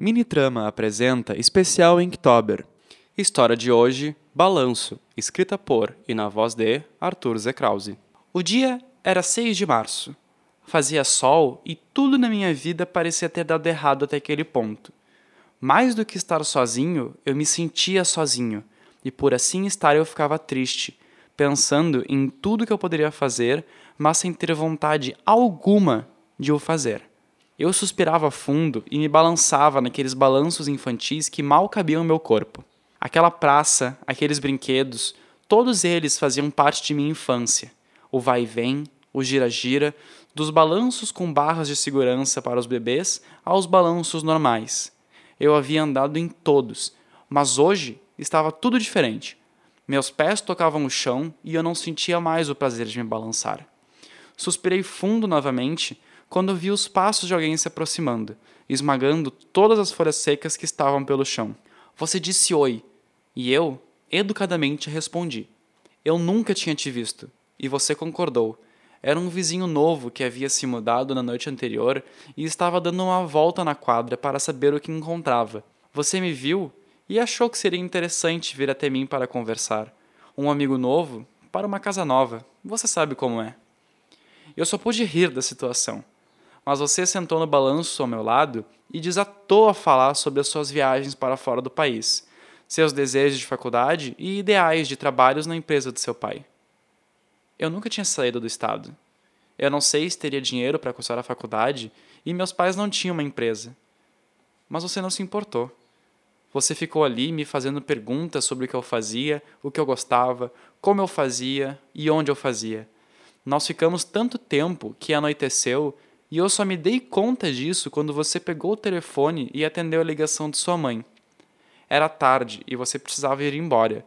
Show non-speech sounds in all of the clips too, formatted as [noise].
Minitrama apresenta especial Inktober. História de hoje: Balanço, escrita por e na voz de Arthur Z. Krause. O dia era 6 de março. Fazia sol e tudo na minha vida parecia ter dado errado até aquele ponto. Mais do que estar sozinho, eu me sentia sozinho, e por assim estar eu ficava triste, pensando em tudo que eu poderia fazer, mas sem ter vontade alguma de o fazer. Eu suspirava fundo e me balançava naqueles balanços infantis que mal cabiam meu corpo. Aquela praça, aqueles brinquedos, todos eles faziam parte de minha infância. O vai e vem, o gira-gira, dos balanços com barras de segurança para os bebês aos balanços normais. Eu havia andado em todos, mas hoje estava tudo diferente. Meus pés tocavam o chão e eu não sentia mais o prazer de me balançar. Suspirei fundo novamente quando vi os passos de alguém se aproximando, esmagando todas as folhas secas que estavam pelo chão. Você disse oi, e eu, educadamente, respondi. Eu nunca tinha te visto, e você concordou. Era um vizinho novo que havia se mudado na noite anterior e estava dando uma volta na quadra para saber o que encontrava. Você me viu e achou que seria interessante vir até mim para conversar. Um amigo novo para uma casa nova, você sabe como é. Eu só pude rir da situação mas você sentou no balanço ao meu lado e desatou a falar sobre as suas viagens para fora do país, seus desejos de faculdade e ideais de trabalhos na empresa de seu pai. Eu nunca tinha saído do estado. Eu não sei se teria dinheiro para cursar a faculdade e meus pais não tinham uma empresa. Mas você não se importou. Você ficou ali me fazendo perguntas sobre o que eu fazia, o que eu gostava, como eu fazia e onde eu fazia. Nós ficamos tanto tempo que anoiteceu e eu só me dei conta disso quando você pegou o telefone e atendeu a ligação de sua mãe. Era tarde e você precisava ir embora,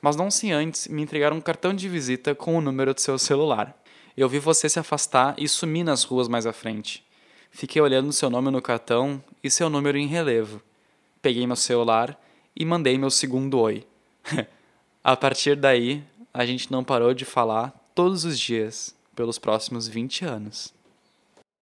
mas não sem antes me entregar um cartão de visita com o número do seu celular. Eu vi você se afastar e sumir nas ruas mais à frente. Fiquei olhando seu nome no cartão e seu número em relevo. Peguei meu celular e mandei meu segundo oi. [laughs] a partir daí, a gente não parou de falar todos os dias pelos próximos 20 anos.